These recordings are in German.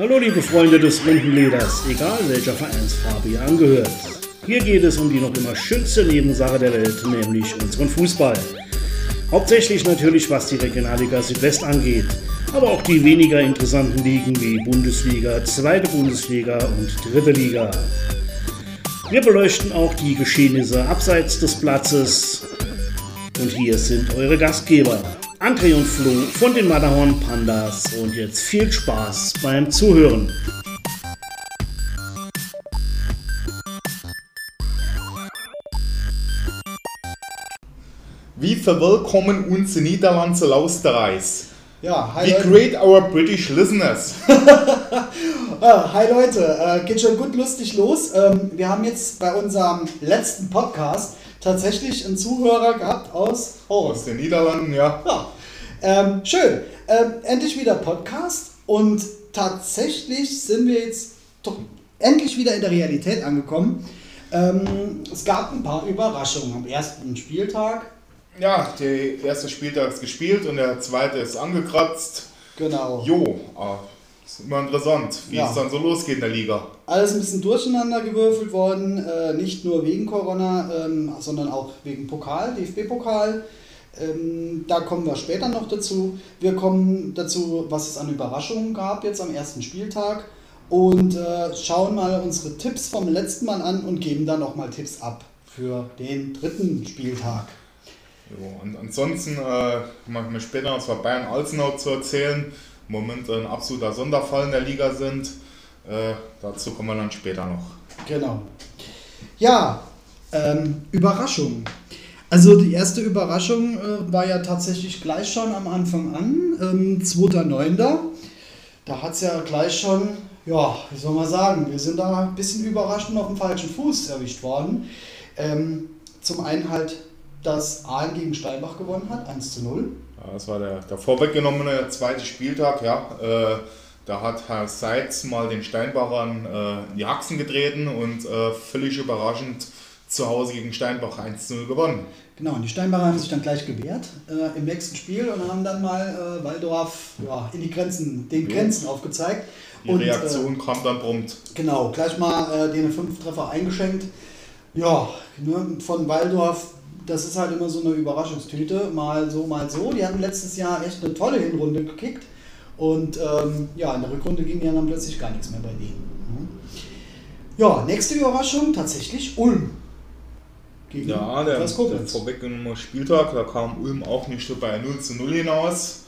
Hallo liebe Freunde des runden Leders, egal welcher Vereinsfarbe ihr angehört. Hier geht es um die noch immer schönste Nebensache der Welt, nämlich unseren Fußball. Hauptsächlich natürlich was die Regionalliga Südwest angeht, aber auch die weniger interessanten Ligen wie Bundesliga, Zweite Bundesliga und Dritte Liga. Wir beleuchten auch die Geschehnisse abseits des Platzes. Und hier sind eure Gastgeber, André und Flo von den Matterhorn Pandas. Und jetzt viel Spaß beim Zuhören. Wie verwillkommen uns die Niederlande Lausterreis? Ja, hi Wie Leute. great our British listeners. Ah, hi Leute, äh, geht schon gut lustig los. Ähm, wir haben jetzt bei unserem letzten Podcast tatsächlich einen Zuhörer gehabt aus Aus Horst. den Niederlanden, ja. Ja, ähm, schön. Ähm, endlich wieder Podcast und tatsächlich sind wir jetzt doch endlich wieder in der Realität angekommen. Ähm, es gab ein paar Überraschungen am ersten Spieltag. Ja, der erste Spieltag ist gespielt und der zweite ist angekratzt. Genau. Jo, ah, ist immer interessant, wie Ja. es dann so losgeht in der Liga. Alles ein bisschen durcheinander gewürfelt worden, äh, nicht nur wegen Corona, ähm, sondern auch wegen Pokal, DFB-Pokal. Ähm, da kommen wir später noch dazu. Wir kommen dazu, was es an Überraschungen gab jetzt am ersten Spieltag und äh, schauen mal unsere Tipps vom letzten Mal an und geben dann nochmal Tipps ab für den dritten Spieltag. Jo, und ansonsten äh, machen wir später noch was Bayern Alzenau zu erzählen. Im Moment ein absoluter Sonderfall in der Liga sind. Äh, dazu kommen wir dann später noch. Genau. Ja, ähm, Überraschung. Also die erste Überraschung äh, war ja tatsächlich gleich schon am Anfang an, ähm, 2.9. Da hat es ja gleich schon, ja, wie soll man sagen, wir sind da ein bisschen überrascht und auf dem falschen Fuß erwischt worden. Ähm, zum einen halt, dass Aalen gegen Steinbach gewonnen hat, 1 zu 0. Das war der, der vorweggenommene zweite Spieltag, ja. Äh, da hat Herr Seitz mal den Steinbachern äh, in die Haxen getreten und äh, völlig überraschend zu Hause gegen Steinbach 1-0 gewonnen. Genau, und die Steinbacher haben sich dann gleich gewehrt äh, im nächsten Spiel und haben dann mal äh, Waldorf ja, in die Grenzen, den Ja. Grenzen aufgezeigt. Die und, Reaktion kam dann prompt. Äh, genau, gleich mal äh, den fünf Treffer eingeschenkt. Ja, ne, von Waldorf, das ist halt immer so eine Überraschungstüte, mal so, mal so. Die hatten letztes Jahr echt eine tolle Hinrunde gekickt und ähm, ja, in der Rückrunde ging ja dann plötzlich gar nichts mehr bei denen. Mhm. Ja, nächste Überraschung tatsächlich Ulm. Gegen Ja, der, der vorweggenommene Spieltag, da kam Ulm auch nicht so bei 0 zu 0 hinaus.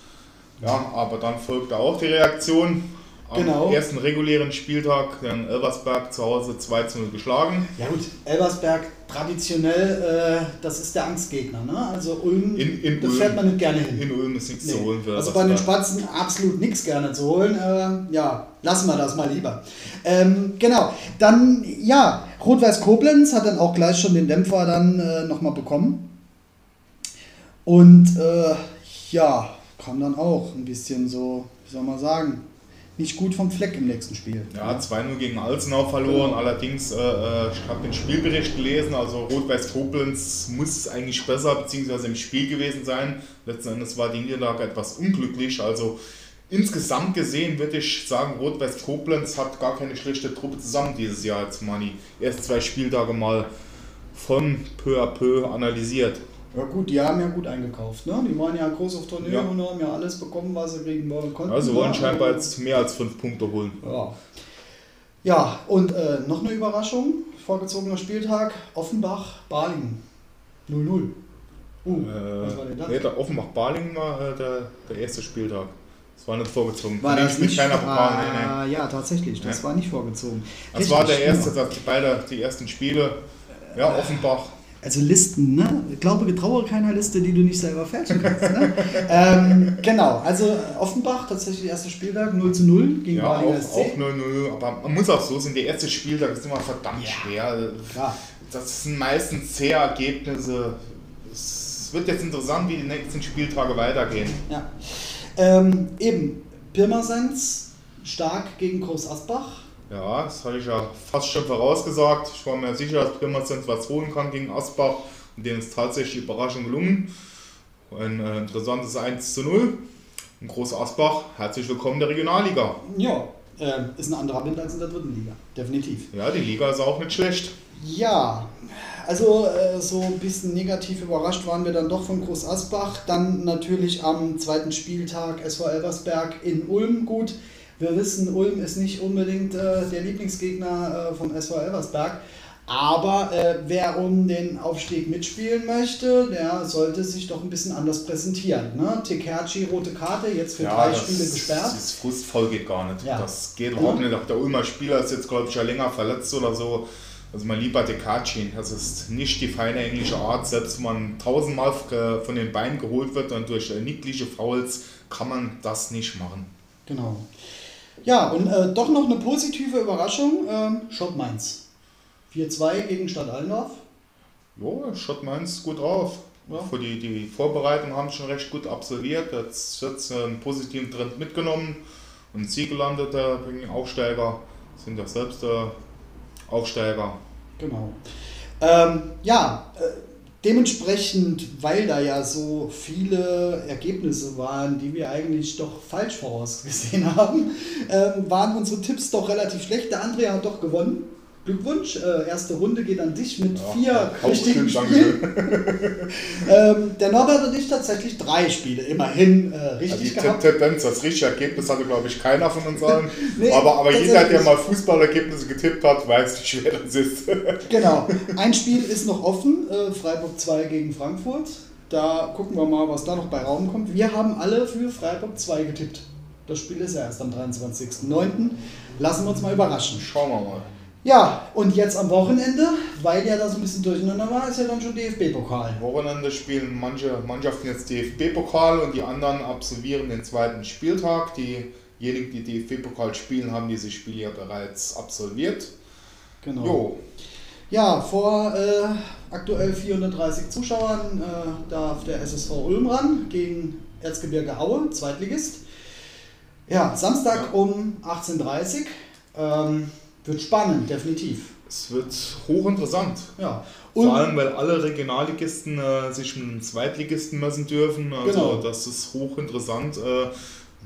Ja, aber dann folgte auch die Reaktion. Am Genau. ersten regulären Spieltag dann Elversberg zu Hause 2 zu 0 geschlagen. Ja gut, Elversberg traditionell, äh, das ist der Angstgegner. Ne? Also Ulm, In- in da Ulm. fährt man nicht gerne hin. In Ulm ist nichts Nee. zu holen für also bei den. Spatzen absolut nichts gerne zu holen. Äh, ja, lassen wir das mal lieber. Ähm, genau, dann ja, Rot-Weiß Koblenz hat dann auch gleich schon den Dämpfer dann äh, nochmal bekommen. Und äh, ja, kam dann auch ein bisschen so, wie soll man sagen, nicht gut vom Fleck im nächsten Spiel. Ja, 2-0 gegen Alzenau verloren. Genau. Allerdings, äh, äh, ich habe den Spielbericht gelesen, also Rot-Weiß Koblenz muss eigentlich besser bzw. im Spiel gewesen sein. Letzten Endes war die Niederlage etwas unglücklich. Also insgesamt gesehen würde ich sagen, Rot-Weiß Koblenz hat gar keine schlechte Truppe zusammen dieses Jahr. Jetzt mal die ersten zwei Spieltage mal von peu à peu analysiert. Ja gut, die haben ja gut eingekauft, ne? Die waren ja groß auf Tournee Ja. und haben ja alles bekommen, was sie kriegen konnten. Also wollen scheinbar jetzt mehr als fünf Punkte holen. Ja. Ja, und äh, noch eine Überraschung, vorgezogener Spieltag, Offenbach, Balingen. 0-0. Uh, was war denn das? Äh, nee, der Offenbach-Balingen war äh, der, der erste Spieltag. Das war nicht vorgezogen. War das nicht? keiner Pokal. Nee, nee. Ah, ja, tatsächlich, das Ja. war nicht vorgezogen. Das war der Richtig, erste, genau. die, beide, die ersten Spiele. Ja, Offenbach. Also Listen, ne? Glaube, getraue keiner Liste, die du nicht selber fälschen kannst. Ne? ähm, genau, also Offenbach, tatsächlich erster Spieltag, 0 zu 0 gegen Ja, Balingen auch, SC. auch 0-0. Aber man muss auch so sehen, der erste Spieltag ist immer verdammt schwer. Klar. Das sind meistens zähe Ergebnisse. Es wird jetzt interessant, wie die nächsten Spieltage weitergehen. Ja. Ähm, eben, Pirmasens stark gegen Groß Asbach. Ja, das hatte ich ja fast schon vorausgesagt. Ich war mir sicher, dass Pirmasens was holen kann gegen Asbach. Und denen ist tatsächlich Überraschung gelungen. Ein äh, interessantes 1 zu 0. Und Groß Asbach, herzlich willkommen in der Regionalliga. Ja, äh, ist ein anderer Wind als in der dritten Liga, definitiv. Ja, die Liga ist auch nicht schlecht. Ja, also äh, so ein bisschen negativ überrascht waren wir dann doch von Groß Asbach. Dann natürlich am zweiten Spieltag SV Elversberg in Ulm. Gut, wir wissen, Ulm ist nicht unbedingt äh, der Lieblingsgegner äh, vom SV Elversberg. Aber äh, wer um den Aufstieg mitspielen möchte, der sollte sich doch ein bisschen anders präsentieren. Ne? Tekerci, rote Karte, jetzt für Ja, drei Spiele gesperrt. Das ist frustvoll geht gar nicht. Ja. Das geht überhaupt nicht. Auch der Ulmer Spieler ist jetzt, glaube ich, ja länger verletzt oder so. Also mein lieber Dekacin, das ist nicht die feine englische Art. Selbst wenn man tausendmal äh, von den Beinen geholt wird und durch niedliche Fouls, kann man das nicht machen. Genau. Ja, und äh, doch noch eine positive Überraschung: ähm, Schott Mainz. 4-2 gegen Stadt Allendorf. Jo, Schott Mainz gut drauf. Ja. Für die, die Vorbereitung haben schon recht gut absolviert. Jetzt wird einen positiven Trend mitgenommen und sie gelandet äh, gegen Aufsteiger. Sind ja selbst äh, Aufsteiger. Genau. Ähm, ja, äh, dementsprechend, weil da ja so viele Ergebnisse waren, die wir eigentlich doch falsch vorausgesehen haben, ähm, waren unsere Tipps doch relativ schlecht. Der Andrea hat doch gewonnen. Glückwunsch, äh, erste Runde geht an dich mit vier auch richtigen Spielen. Ähm, der Norbert und ich tatsächlich drei Spiele immerhin äh, richtig die gehabt. Tendenz, das richtige Ergebnis hatte, glaube ich, keiner von uns allen. Nee, aber aber jeder, der mal Fußballergebnisse getippt hat, weiß, wie schwer das ist. Genau. Ein Spiel ist noch offen, äh, Freiburg 2 gegen Frankfurt. Da gucken wir mal, was da noch bei Raum kommt. Wir haben alle für Freiburg 2 getippt. Das Spiel ist ja erst am 23.09. Lassen wir uns mal überraschen. Schauen wir mal. Ja, und jetzt am Wochenende, weil ja da so ein bisschen durcheinander war, ist ja dann schon DFB-Pokal. Wochenende spielen manche Mannschaften jetzt DFB-Pokal und die anderen absolvieren den zweiten Spieltag. Diejenigen, die DFB-Pokal spielen, haben diese Spiele ja bereits absolviert. Genau. Jo, Ja, vor äh, aktuell 430 Zuschauern äh, darf der SSV Ulm ran gegen Erzgebirge Aue, Zweitligist. Ja, Samstag Ja. um 18.30 Uhr. Ähm, wird spannend, definitiv. es wird hochinteressant. Ja. Vor Und allem, weil alle Regionalligisten äh, sich mit einem Zweitligisten messen dürfen. Also Genau. das ist hochinteressant. Äh,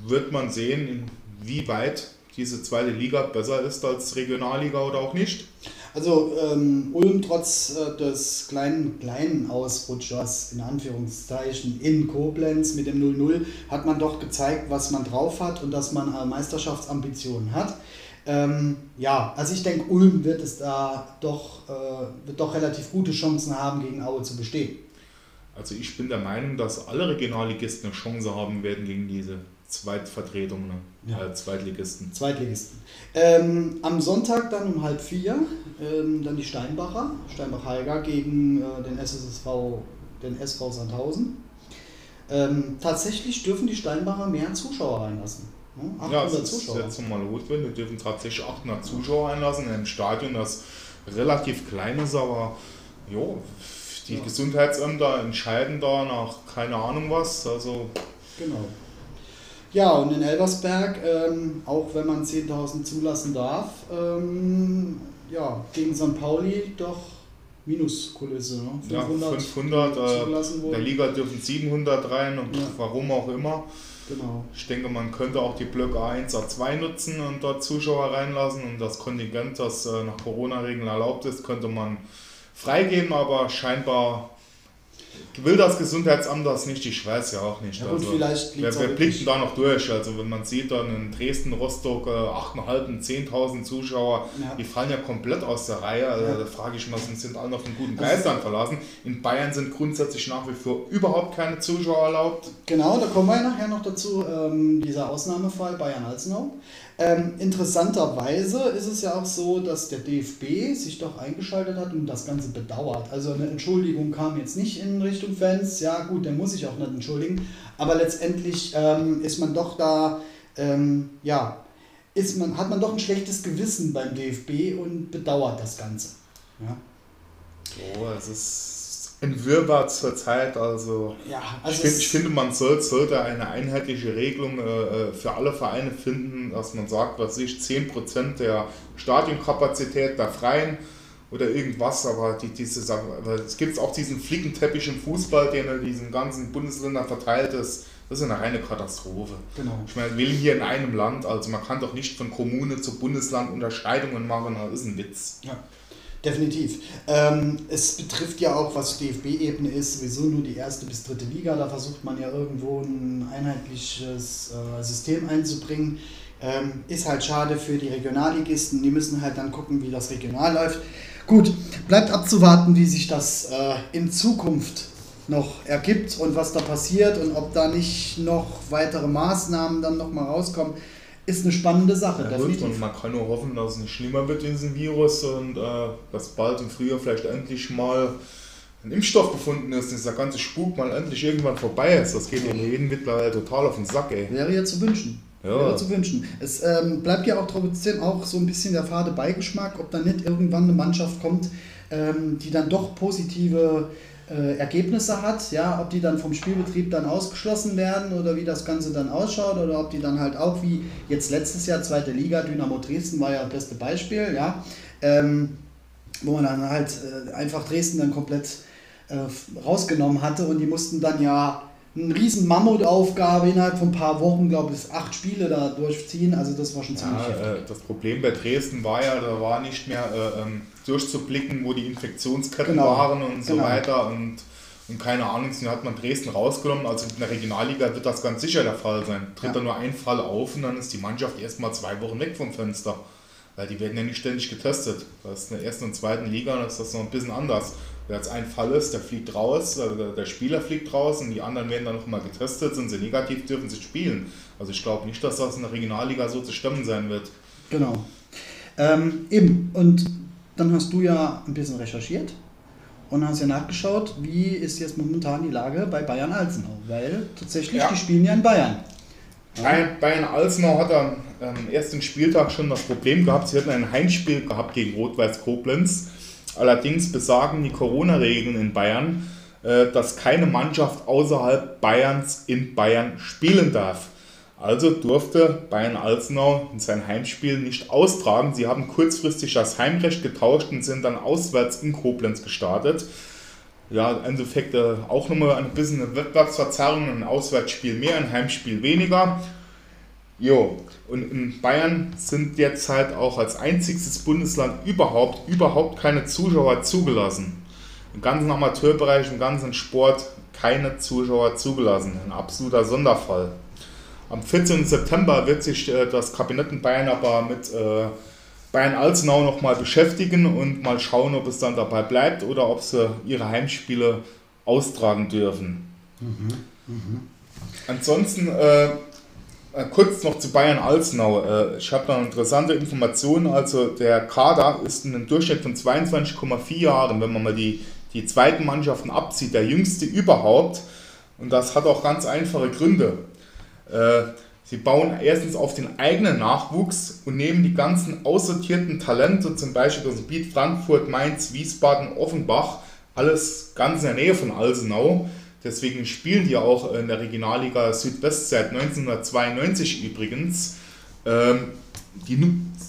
wird man sehen, inwieweit diese zweite Liga besser ist als Regionalliga oder auch nicht. also ähm, Ulm trotz äh, des kleinen, kleinen Ausrutschers in Anführungszeichen in Koblenz mit dem 0-0 hat man doch gezeigt, was man drauf hat und dass man äh, Meisterschaftsambitionen hat. Ähm, ja, also ich denke, Ulm wird es da doch, äh, wird doch relativ gute Chancen haben, gegen Aue zu bestehen. Also ich bin der Meinung, dass alle Regionalligisten eine Chance haben werden gegen diese Zweitvertretungen, Ja. äh, Zweitligisten. Zweitligisten. Ähm, am Sonntag dann um halb vier ähm, dann die Steinbacher, Steinbach-Heiger gegen äh, den SSV, den SV Sandhausen. Ähm, tatsächlich dürfen die Steinbacher mehr Zuschauer reinlassen. Ne? 800 Ja, es ist Zuschauer. jetzt nochmal Notwendig. Wir dürfen tatsächlich 800 Zuschauer einlassen in einem Stadion, das relativ klein ist, aber jo, die Ja. Gesundheitsämter entscheiden da nach keine Ahnung was. Also Genau. Ja, und in Elversberg, ähm, auch wenn man 10.000 zulassen darf, ähm, ja, gegen St. Pauli doch Minuskulisse. Ne? ja, 500, 500, äh, der. Liga dürfen 700 rein und Ja. warum auch immer. Genau. Ich denke, man könnte auch die Blöcke A1, A2 nutzen und dort Zuschauer reinlassen und das Kontingent, das äh, nach Corona-Regeln erlaubt ist, könnte man freigeben, aber scheinbar will das Gesundheitsamt das nicht, ich weiß ja auch nicht. Ja, also, vielleicht wirklich- blickt denn da noch durch? Also wenn man sieht dann in Dresden, Rostock äh, 8.500, 10.000 Zuschauer, Ja. die fallen ja komplett aus der Reihe. Also, Ja. Da frage ich mal, sind- alle von guten Also- Geistern verlassen? In Bayern sind grundsätzlich nach wie vor überhaupt keine Zuschauer erlaubt. Genau, da kommen wir ja nachher noch dazu, ähm, dieser Ausnahmefall Bayern-Alzenau. Ähm, interessanterweise ist es ja auch so, dass der DFB sich doch eingeschaltet hat und das Ganze bedauert. Also eine Entschuldigung kam jetzt nicht in Richtung Fans. Ja gut, der muss sich auch nicht entschuldigen. Aber letztendlich ähm, ist man doch da, ähm, ja, ist man, hat man doch ein schlechtes Gewissen beim DFB und bedauert das Ganze. Ja, Oh, es ist ein Wirrwarr zur Zeit. Also, ja ich, also find, es- ich finde, man soll, sollte eine einheitliche Regelung äh, für alle Vereine finden, dass man sagt, was ich, 10% der Stadionkapazität der Freien oder irgendwas, aber die, diese Sache, aber es gibt auch diesen Flickenteppich im Fußball, der in diesen ganzen Bundesländern verteilt ist. Das ist eine reine Katastrophe. Genau. Ich meine, wir leben hier in einem Land, also man kann doch nicht von Kommune zu Bundesland Unterscheidungen machen, das ist ein Witz. Ja, definitiv. Ähm, es betrifft ja auch, was DFB-Ebene ist, sowieso nur die erste bis dritte Liga. Da versucht man ja irgendwo ein einheitliches äh, System einzubringen. Ähm, ist halt schade für die Regionalligisten. Die müssen halt dann gucken, wie das regional läuft. Gut, bleibt abzuwarten, wie sich das äh, in Zukunft noch ergibt und was da passiert und ob da nicht noch weitere Maßnahmen dann noch mal rauskommen, ist eine spannende Sache. Ja, gut, und man kann nur hoffen, dass es nicht schlimmer wird, diesen Virus, und äh, dass bald im Frühjahr vielleicht endlich mal ein Impfstoff gefunden ist, dass dieser ganze Spuk mal endlich irgendwann vorbei ist. Das geht ja jedem mittlerweile total auf den Sack, ey. Wäre ja zu wünschen. Ja. Wäre zu wünschen. Es ähm, bleibt ja auch trotzdem auch so ein bisschen der fade Beigeschmack, ob da nicht irgendwann eine Mannschaft kommt, ähm, die dann doch positive äh, Ergebnisse hat, ja, ob die dann vom Spielbetrieb dann ausgeschlossen werden oder wie das Ganze dann ausschaut oder ob die dann halt auch wie jetzt letztes Jahr zweite Liga, Dynamo Dresden war ja das beste Beispiel, ja, ähm, wo man dann halt äh, einfach Dresden dann komplett äh, rausgenommen hatte und die mussten dann ja eine riesen Mammutaufgabe innerhalb von ein paar Wochen, glaube ich, acht Spiele da durchziehen. Also das war schon ziemlich ja, äh, Das Problem bei Dresden war ja, da war nicht mehr äh, ähm, durchzublicken, wo die Infektionsketten genau. waren und so genau. weiter. Und, und keine Ahnung, dann hat man Dresden rausgenommen. Also in der Regionalliga wird das ganz sicher der Fall sein. Tritt ja. da nur ein Fall auf und dann ist die Mannschaft erstmal zwei Wochen weg vom Fenster. Weil die werden ja nicht ständig getestet. Das ist in der ersten und zweiten Liga, das ist das noch ein bisschen anders. Wer jetzt ein Fall ist, der fliegt raus, also der Spieler fliegt raus und die anderen werden dann nochmal getestet, sind sie negativ, dürfen sie spielen. Also ich glaube nicht, dass das in der Regionalliga so zu stemmen sein wird. Genau. Ähm, eben, und dann hast du ja ein bisschen recherchiert und hast ja nachgeschaut, wie ist jetzt momentan die Lage bei Bayern Alzenau, weil tatsächlich, ja. die spielen ja in Bayern. Ja. Bayern Alzenau hat am ersten Spieltag schon das Problem gehabt, sie hatten ein Heimspiel gehabt gegen Rot-Weiß Koblenz Allerdings besagen die Corona-Regeln in Bayern, äh, dass keine Mannschaft außerhalb Bayerns in Bayern spielen darf. Also durfte Bayern Alzenau in sein Heimspiel nicht austragen. Sie haben kurzfristig das Heimrecht getauscht und sind dann auswärts in Koblenz gestartet. Ja, im Endeffekt äh, auch nochmal ein bisschen eine Wettbewerbsverzerrung, ein Auswärtsspiel mehr, ein Heimspiel weniger. Jo, und in Bayern sind jetzt halt auch als einziges Bundesland überhaupt, überhaupt keine Zuschauer zugelassen. Im ganzen Amateurbereich, im ganzen Sport keine Zuschauer zugelassen. Ein absoluter Sonderfall. Am 14. September wird sich äh, das Kabinett in Bayern aber mit äh, Bayern Alzenau nochmal beschäftigen und mal schauen, ob es dann dabei bleibt oder ob sie ihre Heimspiele austragen dürfen. Mhm. Mhm. Ansonsten äh, kurz noch zu Bayern Alzenau. Äh, ich habe da interessante Informationen. Also der Kader ist in einem Durchschnitt von 22,4 Jahren, wenn man mal die, die zweiten Mannschaften abzieht, der jüngste überhaupt. Und das hat auch ganz einfache Gründe. Äh, sie bauen erstens auf den eigenen Nachwuchs und nehmen die ganzen aussortierten Talente, zum Beispiel das Gebiet Frankfurt, Mainz, Wiesbaden, Offenbach, alles ganz in der Nähe von Alzenau Deswegen spielen die auch in der Regionalliga Südwest seit 1992 übrigens. Ähm, die,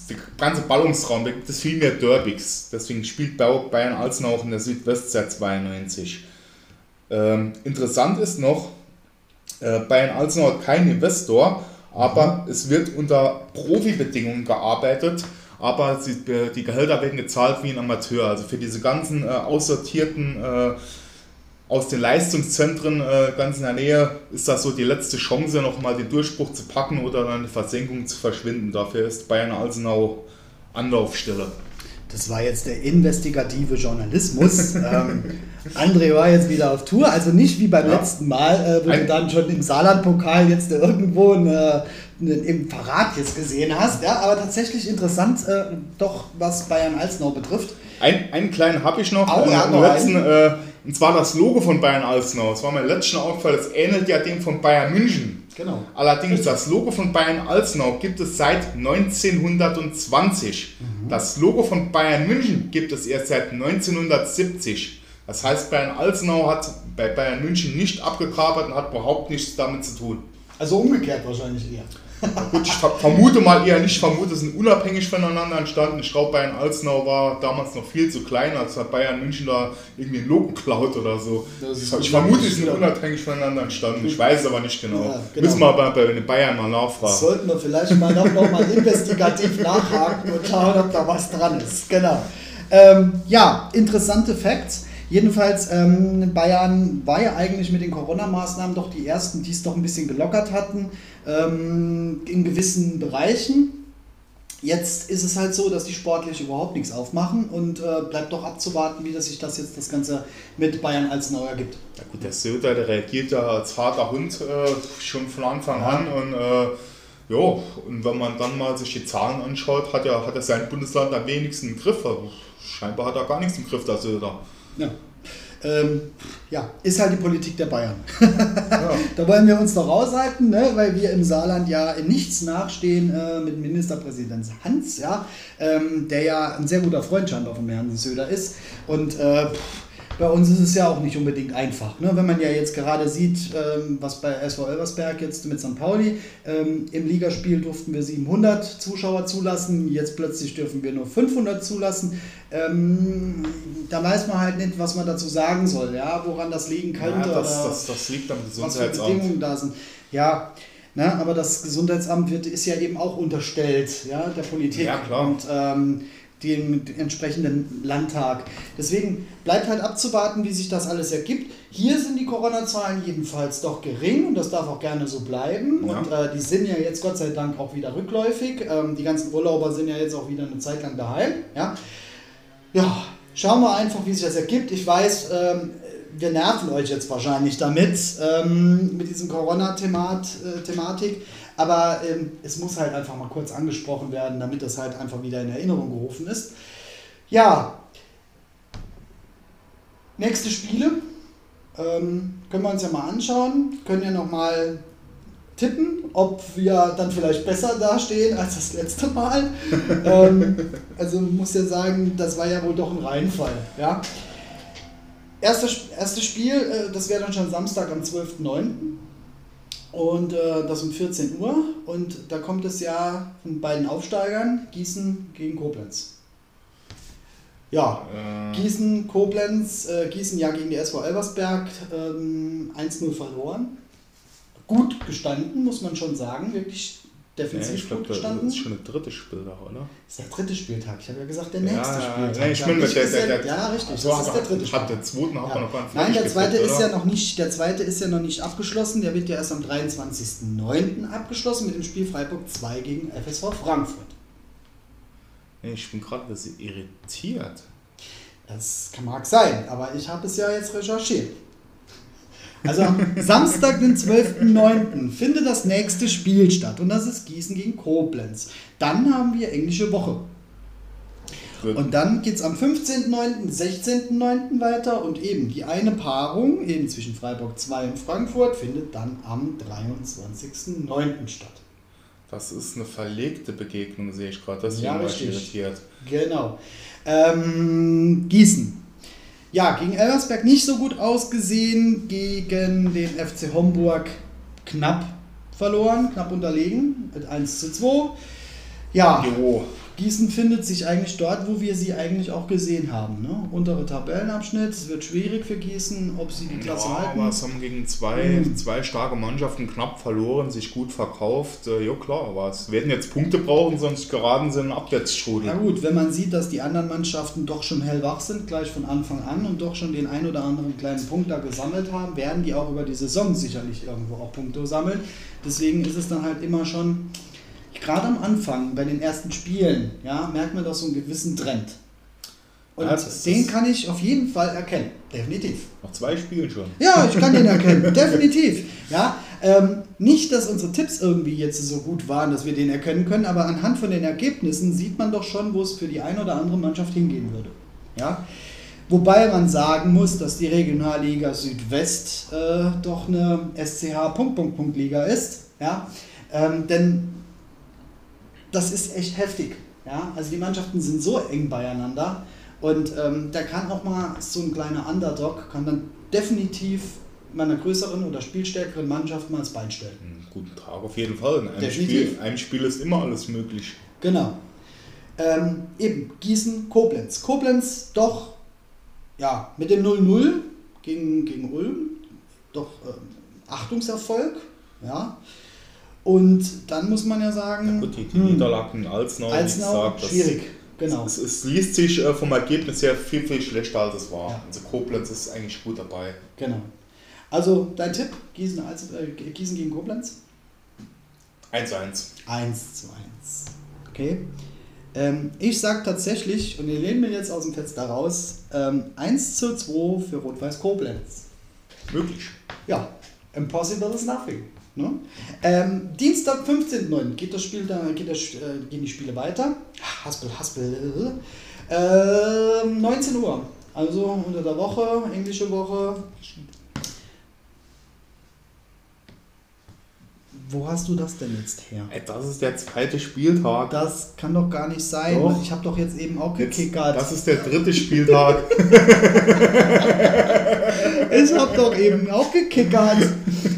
der ganze Ballungsraum, da gibt es viel mehr Derbys. Deswegen spielt Bayern Alzenau auch in der Südwest seit 92. Ähm, interessant ist noch, äh, Bayern Alzenau hat keinen Investor, aber mhm. es wird unter Profibedingungen gearbeitet, aber sie, die Gehälter werden gezahlt wie ein Amateur. Also für diese ganzen äh, aussortierten äh, aus den Leistungszentren äh, ganz in der Nähe ist das so die letzte Chance, nochmal den Durchbruch zu packen oder dann die Versenkung zu verschwinden. Dafür ist Bayern Alsenau Anlaufstelle. Das war jetzt der investigative Journalismus. ähm, André war jetzt wieder auf Tour, also nicht wie beim ja. letzten Mal, äh, wo Ein du dann schon im Saarland-Pokal jetzt irgendwo eine, eine, im Verrat jetzt gesehen hast. Ja, aber tatsächlich interessant, äh, doch was Bayern Alsenau betrifft. Ein, einen kleinen habe ich noch. Oh, ja, letzten, äh, und zwar das Logo von Bayern Alzenau. Das war mein letzter Aufgefallen. Das ähnelt ja dem von Bayern München. Genau. Allerdings das Logo von Bayern Alzenau gibt es seit 1920. Mhm. Das Logo von Bayern München gibt es erst seit 1970. Das heißt, Bayern Alzenau hat bei Bayern München nicht abgekapert und hat überhaupt nichts damit zu tun. Also umgekehrt wahrscheinlich eher. Gut, ich vermute mal eher nicht, vermute, sind unabhängig voneinander entstanden. Ich glaube, Bayern Alzenau war damals noch viel zu klein, als hat Bayern München da irgendwie ein Logo klaut oder so. Ich vermute, sie sind unabhängig voneinander entstanden. Ich weiß es aber nicht genau. Ja, genau. Müssen wir aber bei den Bayern mal nachfragen. sollten wir vielleicht mal noch, noch mal investigativ nachhaken und schauen, ob da was dran ist. Genau. Ähm, ja, interessante Facts. Jedenfalls, ähm, Bayern war ja eigentlich mit den Corona-Maßnahmen doch die ersten, die es doch ein bisschen gelockert hatten ähm, in gewissen Bereichen. Jetzt ist es halt so, dass die sportlich überhaupt nichts aufmachen und äh, bleibt doch abzuwarten, wie das sich das jetzt das Ganze mit Bayern als Neuer gibt. Ja gut, der Söder, der reagiert ja als harter Hund äh, schon von Anfang ja. an und äh, ja, und wenn man dann mal sich die Zahlen anschaut, hat ja, hat er sein Bundesland am wenigsten im Griff. Also scheinbar hat er gar nichts im Griff, der Söder. Ja. Ähm, ja, ist halt die Politik der Bayern. ja. Da wollen wir uns doch raushalten, ne? weil wir im Saarland ja in nichts nachstehen äh, mit Ministerpräsident Hans, ja, ähm, der ja ein sehr guter Freund scheinbar von Herrn Söder ist. Und äh, bei uns ist es ja auch nicht unbedingt einfach. Ne? Wenn man ja jetzt gerade sieht, ähm, was bei SV Elversberg jetzt mit St. Pauli, ähm, im Ligaspiel durften wir 700 Zuschauer zulassen, jetzt plötzlich dürfen wir nur 500 zulassen. Ähm, da weiß man halt nicht, was man dazu sagen soll, ja? woran das liegen könnte. Ja, das, das, das liegt am Gesundheitsamt. Was für Bedingungen da sind. Ja, Ne, aber das Gesundheitsamt wird, ist ja eben auch unterstellt, ja, der Politik. Ja, klar. Und ähm, dem entsprechenden Landtag. Deswegen bleibt halt abzuwarten, wie sich das alles ergibt. Hier sind die Corona-Zahlen jedenfalls doch gering und das darf auch gerne so bleiben. Ja. Und äh, die sind ja jetzt Gott sei Dank auch wieder rückläufig. Ähm, die ganzen Urlauber sind ja jetzt auch wieder eine Zeit lang daheim. Ja, ja schauen wir einfach, wie sich das ergibt. Ich weiß, ähm, wir nerven euch jetzt wahrscheinlich damit, ähm, mit diesem Corona-Thematik. Äh, aber ähm, es muss halt einfach mal kurz angesprochen werden, damit das halt einfach wieder in Erinnerung gerufen ist. Ja, nächste Spiele ähm, können wir uns ja mal anschauen. Können ja nochmal tippen, ob wir dann vielleicht besser dastehen als das letzte Mal. ähm, also muss ja sagen, das war ja wohl doch ein Reinfall. Ja? Erstes, erstes Spiel, äh, das wäre dann schon Samstag am 12.09. Und äh, das um 14 Uhr. Und da kommt es ja von beiden Aufsteigern, Gießen gegen Koblenz. Ja, äh. Gießen, Koblenz, äh, Gießen ja gegen die SV Elversberg ähm, 1-0 verloren. Gut gestanden, muss man schon sagen. Wirklich defensiv ja, ich glaub, gut gestanden. Das ist schon der dritte Spieltag, oder? Das ist der dritte Spieltag. Ich habe ja gesagt, der nächste ja, Spieltag. Nee, ich meine, der, der, der, ja, richtig. So das ist der dritte Spieltag. Der zweite ja. noch gar Nein, der zweite ist ja noch nicht, der zweite ist ja noch nicht abgeschlossen. Der wird ja erst am 23.09. abgeschlossen mit dem Spiel Freiburg 2 gegen FSV Frankfurt. Ich bin gerade ein bisschen irritiert. Das mag sein, aber ich habe es ja jetzt recherchiert. Also am Samstag, den 12.09. findet das nächste Spiel statt und das ist Gießen gegen Koblenz. Dann haben wir englische Woche. Gut. Und dann geht es am 15.09., 16.09. weiter und eben die eine Paarung, eben zwischen Freiburg 2 und Frankfurt, findet dann am 23.09. statt. Das ist eine verlegte Begegnung, sehe ich gerade. Das ist ja, irritiert. Genau. Ähm, Gießen ja, gegen Elversberg nicht so gut ausgesehen, gegen den FC Homburg knapp verloren, knapp unterlegen mit 1 zu 2. Ja. Gießen findet sich eigentlich dort, wo wir sie eigentlich auch gesehen haben. Ne? Untere Tabellenabschnitt, es wird schwierig für Gießen, ob sie die Klasse ja, halten. Aber es haben gegen zwei, mhm. zwei starke Mannschaften knapp verloren, sich gut verkauft. Äh, ja klar, aber es werden jetzt Punkte brauchen, sonst geraten sie in Abwärtsstrudel. Na gut, wenn man sieht, dass die anderen Mannschaften doch schon hellwach sind, gleich von Anfang an und doch schon den ein oder anderen kleinen Punkt da gesammelt haben, werden die auch über die Saison sicherlich irgendwo auch Punkte sammeln. Deswegen ist es dann halt immer schon gerade am Anfang, bei den ersten Spielen, ja, merkt man doch so einen gewissen Trend. Und ja, den kann ich auf jeden Fall erkennen. Definitiv. Nach zwei Spielen schon. Ja, ich kann den erkennen. Definitiv. Ja, ähm, nicht, dass unsere Tipps irgendwie jetzt so gut waren, dass wir den erkennen können, aber anhand von den Ergebnissen sieht man doch schon, wo es für die eine oder andere Mannschaft hingehen würde. Ja. Wobei man sagen muss, dass die Regionalliga Südwest äh, doch eine SCH Punkt Punkt Punkt Liga ist. Ja. Ähm, denn das ist echt heftig. Ja? Also die Mannschaften sind so eng beieinander und ähm, da kann auch mal so ein kleiner Underdog, kann dann definitiv meiner größeren oder spielstärkeren Mannschaft mal ins Bein stellen. Hm, guten Tag auf jeden Fall. In einem. Spiel, einem Spiel ist immer alles möglich. Genau. Ähm, eben, Gießen, Koblenz. Koblenz doch, ja, mit dem 0-0 gegen, gegen Ulm, doch ähm, Achtungserfolg, ja. Und dann muss man ja sagen, Ja, gut, die, die hm, Niederlagen Alzenau, Alzenau, gesagt, das- schwierig, genau. Es, es liest sich äh, vom Ergebnis her viel, viel schlechter als es war. Ja. Also Koblenz ist eigentlich gut dabei. Genau. Also dein Tipp, Gießen, als, äh, Gießen gegen Koblenz? 1-1. 1 zu 1. Okay. Ähm, ich sage tatsächlich, und wir lehnen mir jetzt aus dem Fenster raus, ähm, 1 zu 2 für Rot-Weiß Koblenz. Möglich. Ja, impossible is nothing. Ne? Ähm, Dienstag, 15.09. geht das Spiel, da geht das, äh, gehen die Spiele weiter. Haspel, Haspel. Ähm, 19 Uhr. Also unter der Woche, englische Woche. Wo hast du das denn jetzt her? Ey, Das ist der zweite Spieltag. Das kann doch gar nicht sein. Doch. Ich habe doch jetzt eben auch Jetzt, gekickert. das ist der dritte Spieltag. Ich habe doch eben auch gekickert.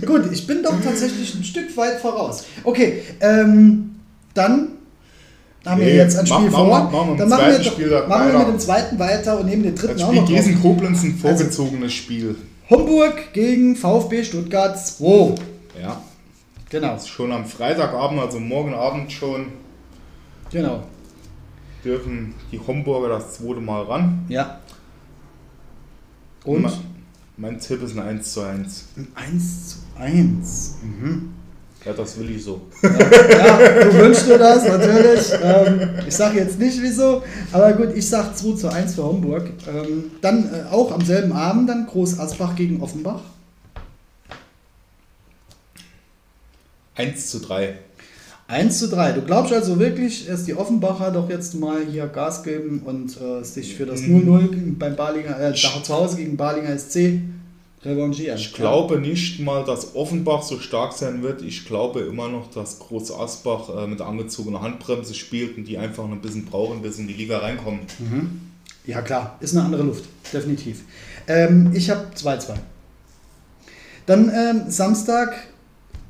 Gut, ich bin doch tatsächlich ein Stück weit voraus. Okay, ähm, dann haben wir Nee, jetzt ein mach- Spiel mach- vor. mach- wir dann machen wir, doch, machen wir mit dem zweiten weiter und nehmen den dritten Das auch Spiel noch drauf. Gießen Koblenz ein vorgezogenes Spiel. Homburg gegen VfB Stuttgart 2. Ja. Genau, Das ist schon am Freitagabend, also morgen Abend schon, genau. dürfen die Homburger das zweite Mal ran. Ja. Und Me- Mein Tipp ist ein 1 zu 1. ein 1 zu 1. Mhm. Ja, das will ich so. Ja, du wünschst dir das, natürlich. Ähm, ich sage jetzt nicht wieso, aber gut, ich sage 2 zu 1 für Homburg. Ähm, dann äh, auch am selben Abend dann Groß Asbach gegen Offenbach. 1 zu 3. 1 zu 3. Du glaubst also wirklich, dass die Offenbacher doch jetzt mal hier Gas geben und äh, sich für das 0-0 beim Balinger, äh, zu Hause gegen Balinger SC revanchieren? Ich glaube nicht mal, dass Offenbach so stark sein wird. Ich glaube immer noch, dass Groß Asbach äh, mit angezogener Handbremse spielt und die einfach noch ein bisschen brauchen, bis in die Liga reinkommen. Ja, klar, ist eine andere Luft, definitiv. Ähm, ich habe 2-2. Dann ähm, Samstag,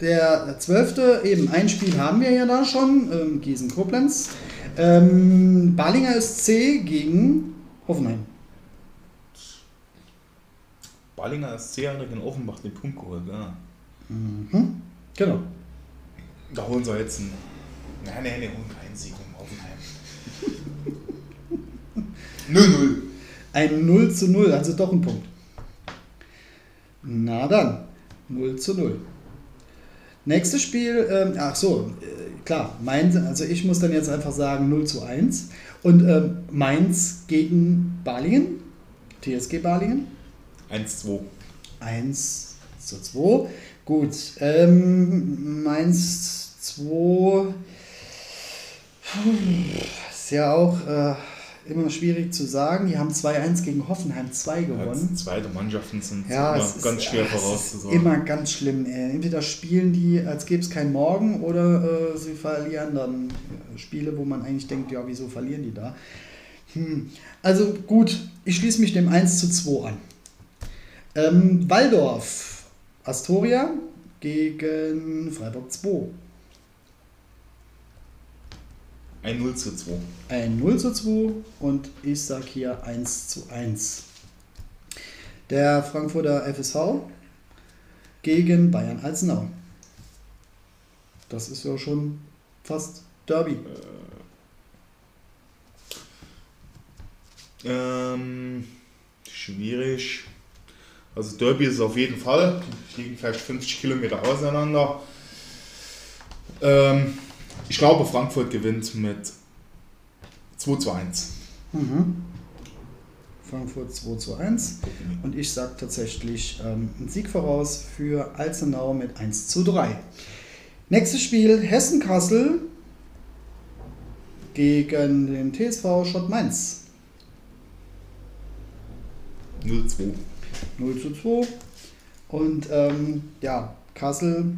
der 12. Eben ein Spiel haben wir ja da schon, ähm, Gießen-Koblenz. Ähm, Balinger SC gegen Hoffenheim. Ballinger SC hat gegen Offenbach den Punkt geholt. Ja. Mhm. Genau. Da holen sie jetzt einen. Nein, nein, die holen keinen Sieg gegen Offenheim. 0-0. Ein 0 zu 0, also doch ein Punkt. Na dann, 0 zu 0. Nächstes Spiel, ähm, ach so, äh, klar, Mainz, also ich muss dann jetzt einfach sagen 0 zu 1. Und ähm, Mainz gegen Balingen, TSG Balingen, 1-2. 1 zu 2. Gut, ähm, Mainz 2 ist ja auch äh, immer schwierig zu sagen. Die haben 2-1 gegen Hoffenheim 2 gewonnen. Als zweite Mannschaften sind Ja, immer ist, ganz schwer vorauszusagen. immer ganz schlimm. Ey. Entweder spielen die, als gäbe es keinen Morgen, oder äh, sie verlieren dann äh, Spiele, wo man eigentlich denkt, ja, wieso verlieren die da? Hm. Also gut, ich schließe mich dem 1 zu 2 an. Ähm, Waldorf, Astoria gegen Freiburg 2. Ein 0 zu 2. Ein 0 zu 2 und ich sage hier 1 zu 1. Der Frankfurter FSV gegen Bayern Alzenau. Das ist ja schon fast Derby. Ähm, schwierig. Also Derby ist es auf jeden Fall. Die liegen vielleicht 50 Kilometer auseinander. Ähm, ich glaube, Frankfurt gewinnt mit 2 zu 1. Mhm. Frankfurt 2 zu 1. Und ich sage tatsächlich ähm, einen Sieg voraus für Alzenau mit 1 zu 3. Nächstes Spiel Hessen-Kassel gegen den TSV Schott Mainz. 0 2. 0 zu 2. Und ähm, ja, Kassel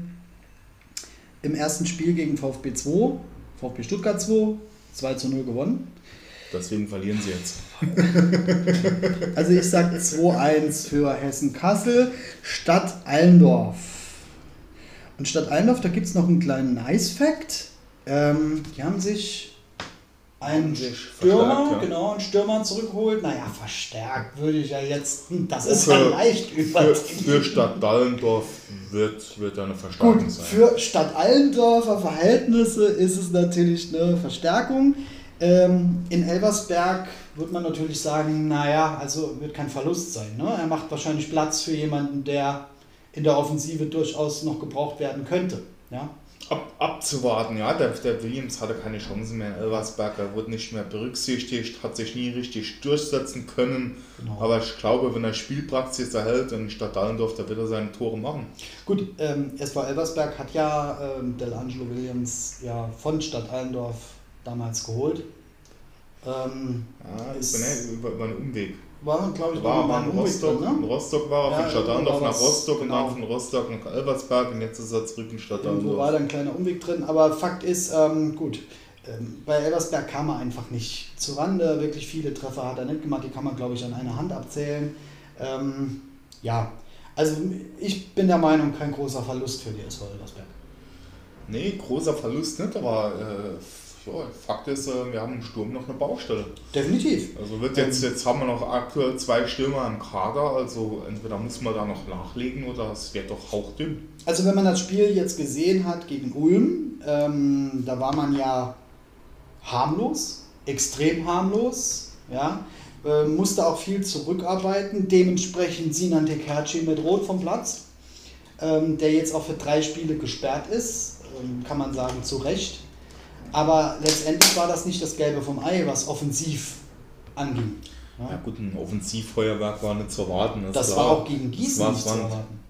im ersten Spiel gegen VfB 2, VfB Stuttgart 2, 2 zu 0 gewonnen. Deswegen verlieren sie jetzt. Also ich sage 2-1 für Hessen-Kassel statt Allendorf. Und statt Eindorf, da gibt es noch einen kleinen Nice-Fact. Ähm, die haben sich einen Stürmer, genau, einen Stürmer zurückgeholt. Naja, verstärkt würde ich ja jetzt, das ist Für- ja leicht Für, übertrieben. für Stadt Dallendorf wird, wird eine Verstärkung Gut, sein. für Stadt Allendorfer Verhältnisse ist es natürlich eine Verstärkung. Ähm, in Elversberg wird man natürlich sagen, naja, also wird kein Verlust sein. Ne? Er macht wahrscheinlich Platz für jemanden, der in der Offensive durchaus noch gebraucht werden könnte. Ja? Ab, abzuwarten, ja, der, der Williams hatte keine Chance mehr in Elversberg, er wurde nicht mehr berücksichtigt, hat sich nie richtig durchsetzen können. Genau. Aber ich glaube, wenn er Spielpraxis erhält in Stadt Dallendorf, da wird er seine Tore machen. Gut, ähm, SV Elversberg hat ja ähm, Delangelo Williams ja von Stadt Allendorf damals geholt. Ähm, Ja, Ist- ist, über, über einen Umweg. War, glaube ich, War mal in Rostock, drin, in ne? Rostock war er, Ja, von Stadt Dallendorf irgendwo nach Rostock und genau. dann von Rostock nach Elversberg und jetzt ist er zurück in Stadt Irgendwo war da ein kleiner Umweg drin, aber Fakt ist, ähm, gut, ähm, bei Elversberg kam er einfach nicht zu Rande. Wirklich viele Treffer hat er nicht gemacht, die kann man, glaube ich, an einer Hand abzählen. Ähm, ja, also ich bin der Meinung, kein großer Verlust für die SV Elversberg. Nee, großer Verlust nicht, aber äh, ja, Fakt ist, äh, wir haben im Sturm noch eine Baustelle. Definitiv. Also wird jetzt, jetzt haben wir noch aktuell zwei Stürmer im Kader, also entweder muss man da noch nachlegen oder es wird doch hauchdünn. Also wenn man das Spiel jetzt gesehen hat gegen Ulm, ähm, da war man ja harmlos, extrem harmlos, ja, äh, musste auch viel zurückarbeiten, dementsprechend Sinan Tekerci mit Rot vom Platz, ähm, der jetzt auch für drei Spiele gesperrt ist, ähm, kann man sagen, zu Recht. Aber letztendlich war das nicht das Gelbe vom Ei, was offensiv anging. Ja Ja. gut, ein Offensivfeuerwerk war nicht zu erwarten. ist Das klar. war auch gegen Gießen war, nicht zu war, ein, erwarten.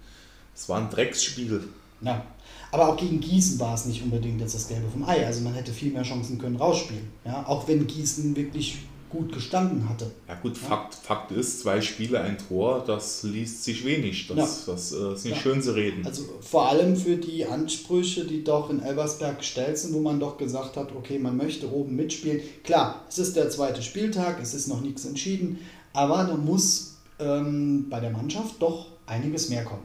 es war ein Drecksspiel. Ja. Aber auch gegen Gießen war es nicht unbedingt jetzt das Gelbe vom Ei. Also man hätte viel mehr Chancen können rausspielen. Ja? Auch wenn Gießen wirklich gut gestanden hatte. Ja gut, Fakt, Fakt ist, zwei Spiele, ein Tor, das liest sich wenig. Das, das äh, ist nicht Ja. schön zu reden. Also vor allem für die Ansprüche, die doch in Elversberg gestellt sind, wo man doch gesagt hat, okay, man möchte oben mitspielen. Klar, es ist der zweite Spieltag, es ist noch nichts entschieden, aber da muss ähm, bei der Mannschaft doch einiges mehr kommen.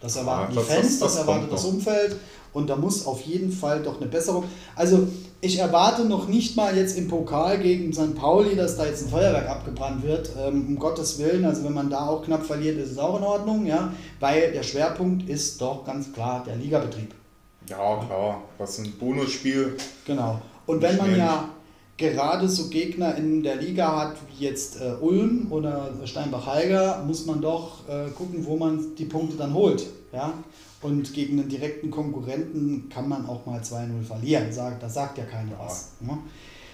Das erwarten Ja, die das- Fans, das- das, das erwartet das. Umfeld und da muss auf jeden Fall doch eine Besserung. Also ich erwarte noch nicht mal jetzt im Pokal gegen St. Pauli, dass da jetzt ein Feuerwerk abgebrannt wird. Ähm, um Gottes Willen, also wenn man da auch knapp verliert, ist es auch in Ordnung, ja, weil der Schwerpunkt ist doch ganz klar der Ligabetrieb. ja, klar, das ist ein Bonusspiel. Genau. Und wenn man ja gerade so Gegner in der Liga hat, wie jetzt äh, Ulm oder Steinbach-Halger, muss man doch äh, gucken, wo man die Punkte dann holt. Ja? Und gegen einen direkten Konkurrenten kann man auch mal 2-0 verlieren. Sagt, da sagt ja keiner was. Ne?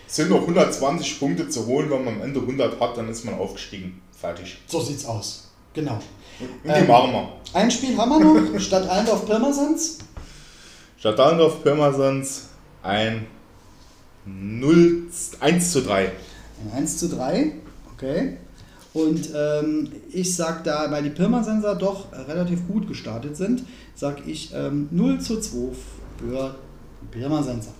Es sind noch 120 Punkte zu holen, wenn man am Ende 100 hat, dann ist man aufgestiegen. Fertig. So sieht's aus. Genau. Und die Ähm, machen wir. Ein Spiel haben wir noch, Stadt Eindorf Pirmasens. Stadt Dallendorf, Pirmasens, ein 0, 1 zu 3. Ein 1 zu 3. Okay. Und ähm, ich sag da, weil die Pirmasenser doch relativ gut gestartet sind, sag ich ähm, 0 zu 2 für Pirmasenser.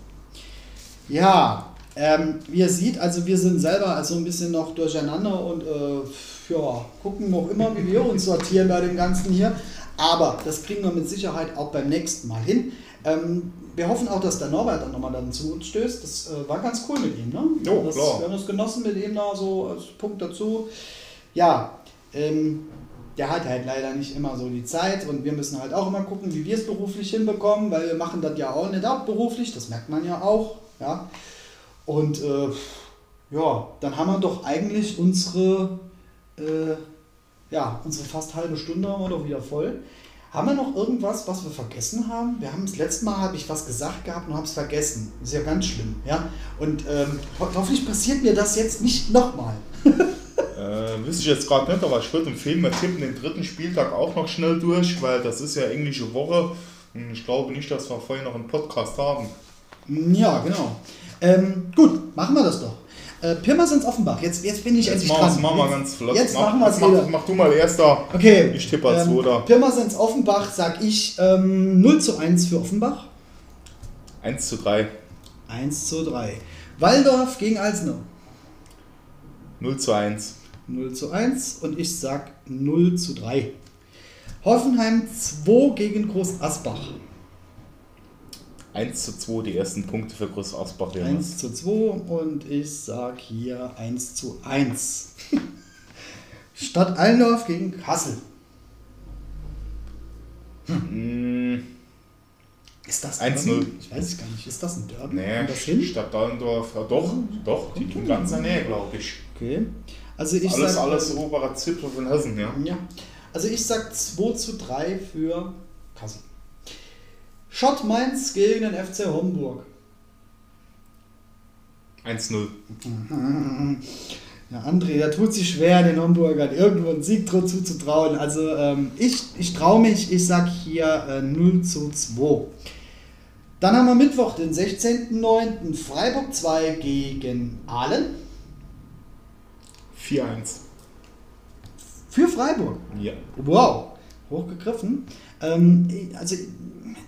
Ja, ähm, wie ihr seht, also wir sind selber also ein bisschen noch durcheinander und äh, ja, gucken noch immer, wie wir uns sortieren bei dem Ganzen hier. Aber das kriegen wir mit Sicherheit auch beim nächsten Mal hin. Ähm, wir hoffen auch, dass der Norbert dann nochmal dann zu uns stößt. Das äh, war ganz cool mit ihm, ne? Jo, das, klar. Wir haben das genossen mit ihm da so als Punkt dazu. Ja, ähm, der hat halt leider nicht immer so die Zeit und wir müssen halt auch immer gucken, wie wir es beruflich hinbekommen, weil wir machen das ja auch nicht hauptberuflich, das merkt man ja auch. Ja. Und äh, ja, dann haben wir doch eigentlich unsere, äh, ja, unsere fast halbe Stunde haben wir doch wieder voll. Haben wir noch irgendwas, was wir vergessen haben? Wir haben das letzte Mal habe ich was gesagt gehabt und habe es vergessen. Ist ja ganz schlimm, ja. Und ähm, ho hoffentlich passiert mir das jetzt nicht nochmal. Äh, wüsste ich jetzt gerade nicht, aber ich würde empfehlen, wir tippen den dritten Spieltag auch noch schnell durch, weil das ist ja englische Woche. Und ich glaube nicht, dass wir vorher noch einen Podcast haben. Ja, genau. Ähm, gut, machen wir das doch. Äh, Pirmasens Offenbach, jetzt, jetzt bin ich Jetzt endlich machen dran. wir mach mal ganz flott. Jetzt mach, machen wir es mach, mach du mal erster. Okay. Ich tippe als Zweiter. Pirmasens Offenbach sag ich ähm, 0 zu 1 für Offenbach. 1 zu 3. 1 zu 3. Waldorf gegen Alsnau. 0 zu 1. 0 zu 1 und ich sag 0 zu 3. Hoffenheim 2 gegen Groß Asbach. 1 zu 2 die ersten Punkte für Groß Asbach. 1 zu 2 und ich sag hier 1 zu 1. Stadt Allendorf gegen Kassel. Hm. Ist das 1-0. Derby? Ich weiß es gar nicht. Ist das ein Derby? Nee, das hin? Stadt Dallendorf, ja doch, doch, die tun ganz in der Nähe, glaube ich. Okay. Also ich alles, sag, alles oberer Zipfel von Hessen, ja. Ja. Also ich sag 2 zu 3 für Kassel. Schott Mainz gegen den FC Homburg. 1-0. Ja, André, da tut sich schwer, den Homburgern irgendwo einen Sieg zuzutrauen. Also ähm, ich, ich traue mich, ich sag hier äh, 0 zu 2. Dann haben wir Mittwoch, den 16.09. Freiburg 2 gegen Aalen. 4-1. Für Freiburg. Ja. Wow, hochgegriffen. Ähm, also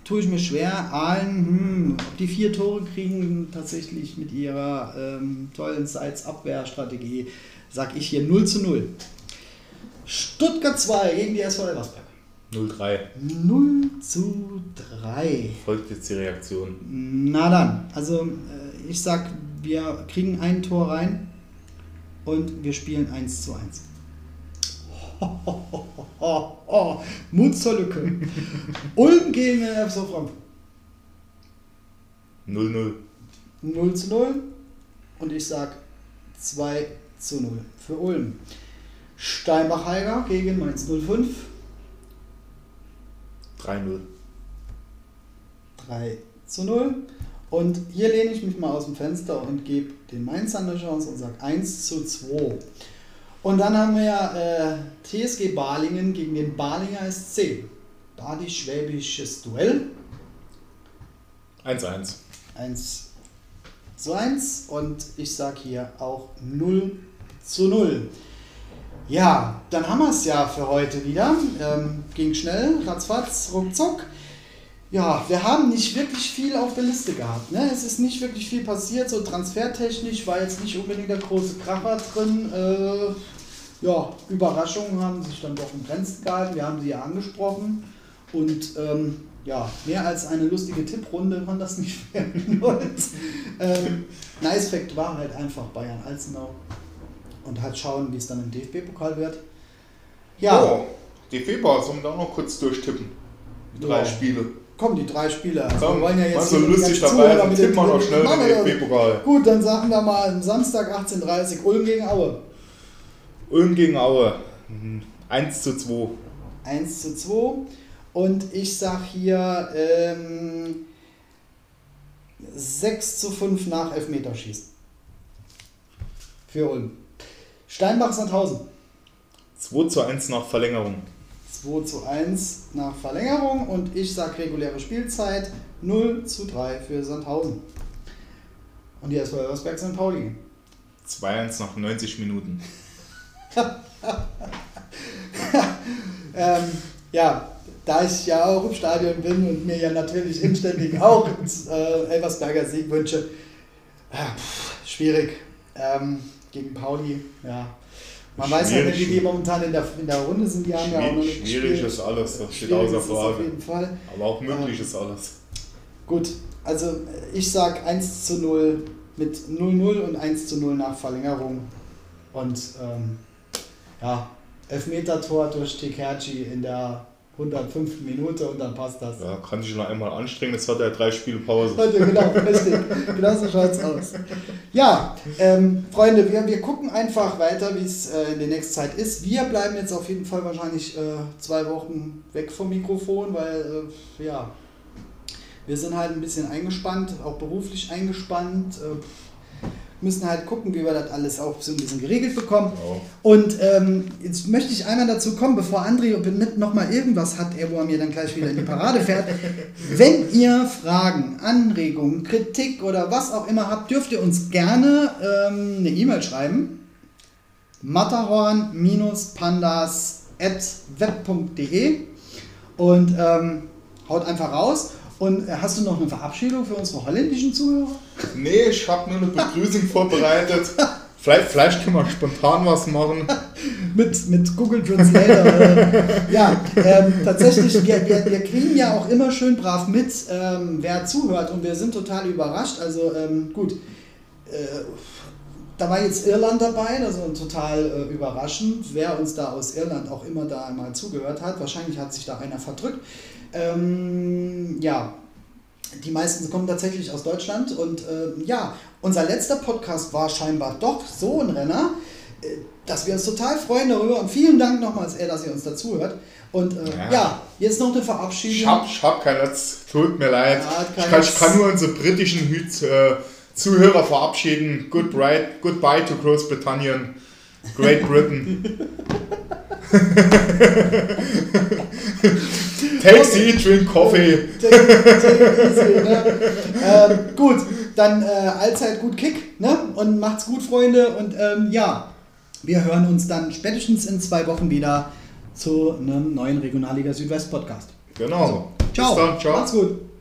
tue ich mir schwer, Aalen, hm, ob die vier Tore kriegen, tatsächlich mit ihrer ähm, tollen Seitsabwehrstrategie, sag ich hier 0 zu 0. Stuttgart 2 gegen die SV Elversberg. 0-3. 0 zu 3. Folgt jetzt die Reaktion. Na dann, also äh, ich sag, wir kriegen ein Tor rein und wir spielen 1 zu 1. Ho, ho, ho, ho, ho, ho. Mut zur Lücke. Ulm gegen den FSV Frankfurt. 0-0. 0 zu 0 und ich sag 2 zu 0 für Ulm. Steinbach-Heiger gegen Mainz 05. 3-0. 3 zu 0. Und hier lehne ich mich mal aus dem Fenster und gebe den Mainzern eine Chance und sage 1 zu 2. Und dann haben wir äh, TSG Balingen gegen den Balinger SC. Badisch-Schwäbisches Duell. 1-1. 1 zu 1 und ich sage hier auch 0 zu 0. Ja, dann haben wir es ja für heute wieder. Ähm, ging schnell, ratzfatz, ruckzuck. Ja, wir haben nicht wirklich viel auf der Liste gehabt. Ne? Es ist nicht wirklich viel passiert, so transfertechnisch war jetzt nicht unbedingt der große Kracher drin. Äh, ja, Überraschungen haben sich dann doch in Grenzen gehalten. Wir haben sie ja angesprochen. Und ähm, ja, mehr als eine lustige Tipprunde kann das nicht werden. Und, ähm, nice Fact war halt einfach Bayern Alzenau. Und halt schauen, wie es dann im DFB-Pokal wird. Ja, Oh, Februar sollen wir da auch noch kurz durchtippen. Die drei Ja. Spiele. Kommen die drei Spiele. Also Komm, wir wollen ja jetzt so lustig dabei dann tippen wir noch schnell Machen den. DFB-Pokal. Gut, dann sagen wir mal am Samstag 18.30 Uhr Ulm gegen Aue. Ulm gegen Aue. Mhm. 1 zu 2. 1 zu 2. Und ich sag hier ähm, 6 zu 5 nach Elfmeterschießen. Für Ulm. Steinbach Sandhausen. 2 zu 1 nach Verlängerung. 2 zu 1 nach Verlängerung und ich sag reguläre Spielzeit 0 zu 3 für Sandhausen. Und die SV Elversberg St. Pauli. 2-1 nach 90 Minuten. Ähm, ja, da ich ja auch im Stadion bin und mir ja natürlich inständig auch äh, Elversberger Sieg wünsche, äh, pff, schwierig. Ähm, gegen Pauli, ja. Man weiß ja nicht, wie die momentan in der, in der Runde sind. Die haben ja auch noch nicht Schwierig gespielt. ist alles, das steht außer es auf Frage. jeden Fall. Aber auch möglich ist alles. Gut, also ich sag 1 zu 0 mit 0-0 und 1 zu 0 nach Verlängerung. Und ähm, ja, Elfmeter-Tor durch Tekerci in der 105. Minute und dann passt das. Ja, kann sich noch einmal anstrengen, jetzt hat er drei Spiele Pause. Genau, richtig. Genau so schaut's aus. Ja, ähm, Freunde, wir, wir gucken einfach weiter, wie es äh, in der nächsten Zeit ist. Wir bleiben jetzt auf jeden Fall wahrscheinlich äh, zwei Wochen weg vom Mikrofon, weil, äh, ja, wir sind halt ein bisschen eingespannt, auch beruflich eingespannt. Müssen halt gucken, wie wir das alles auch so ein bisschen geregelt bekommen. Genau. Und ähm, jetzt möchte ich einmal dazu kommen, bevor André mit nochmal irgendwas hat, er, wo er mir dann gleich wieder in die Parade fährt. Wenn ihr Fragen, Anregungen, Kritik oder was auch immer habt, dürft ihr uns gerne ähm, eine E-Mail schreiben. matterhorn-pandas.web.de und ähm, haut einfach raus. Und äh, hast du noch eine Verabschiedung für unsere holländischen Zuhörer? Nee, ich habe nur eine Begrüßung vorbereitet Vielleicht, vielleicht können wir spontan was machen. mit, mit Google Translator. ja, ähm, tatsächlich, wir, wir, wir kriegen ja auch immer schön brav mit, ähm, wer zuhört und wir sind total überrascht. Also ähm, gut, äh, da war jetzt Irland dabei, also total äh, überraschend, wer uns da aus Irland auch immer da mal zugehört hat. Wahrscheinlich hat sich da einer verdrückt. Ähm, ja, die meisten kommen tatsächlich aus Deutschland und äh, ja, unser letzter Podcast war scheinbar doch so ein Renner, äh, dass wir uns total freuen darüber und vielen Dank nochmals, er, dass ihr uns dazu hört. Und äh, ja. ja. jetzt noch eine Verabschiedung. Ich hab, ich hab kein tut mir leid. Ja, ich, kann, ich, kann, nur unsere britischen äh, Zuhörer verabschieden. Goodbye, goodbye to Großbritannien, Great Britain. the drink coffee. Take, take easy, ne? ähm, gut, dann äh, allzeit gut Kick ne? und macht's gut, Freunde. Und ähm, ja, wir hören uns dann spätestens in zwei Wochen wieder zu einem neuen Regionalliga Südwest Podcast. Genau. Also, ciao. Bis dann, ciao. Macht's gut.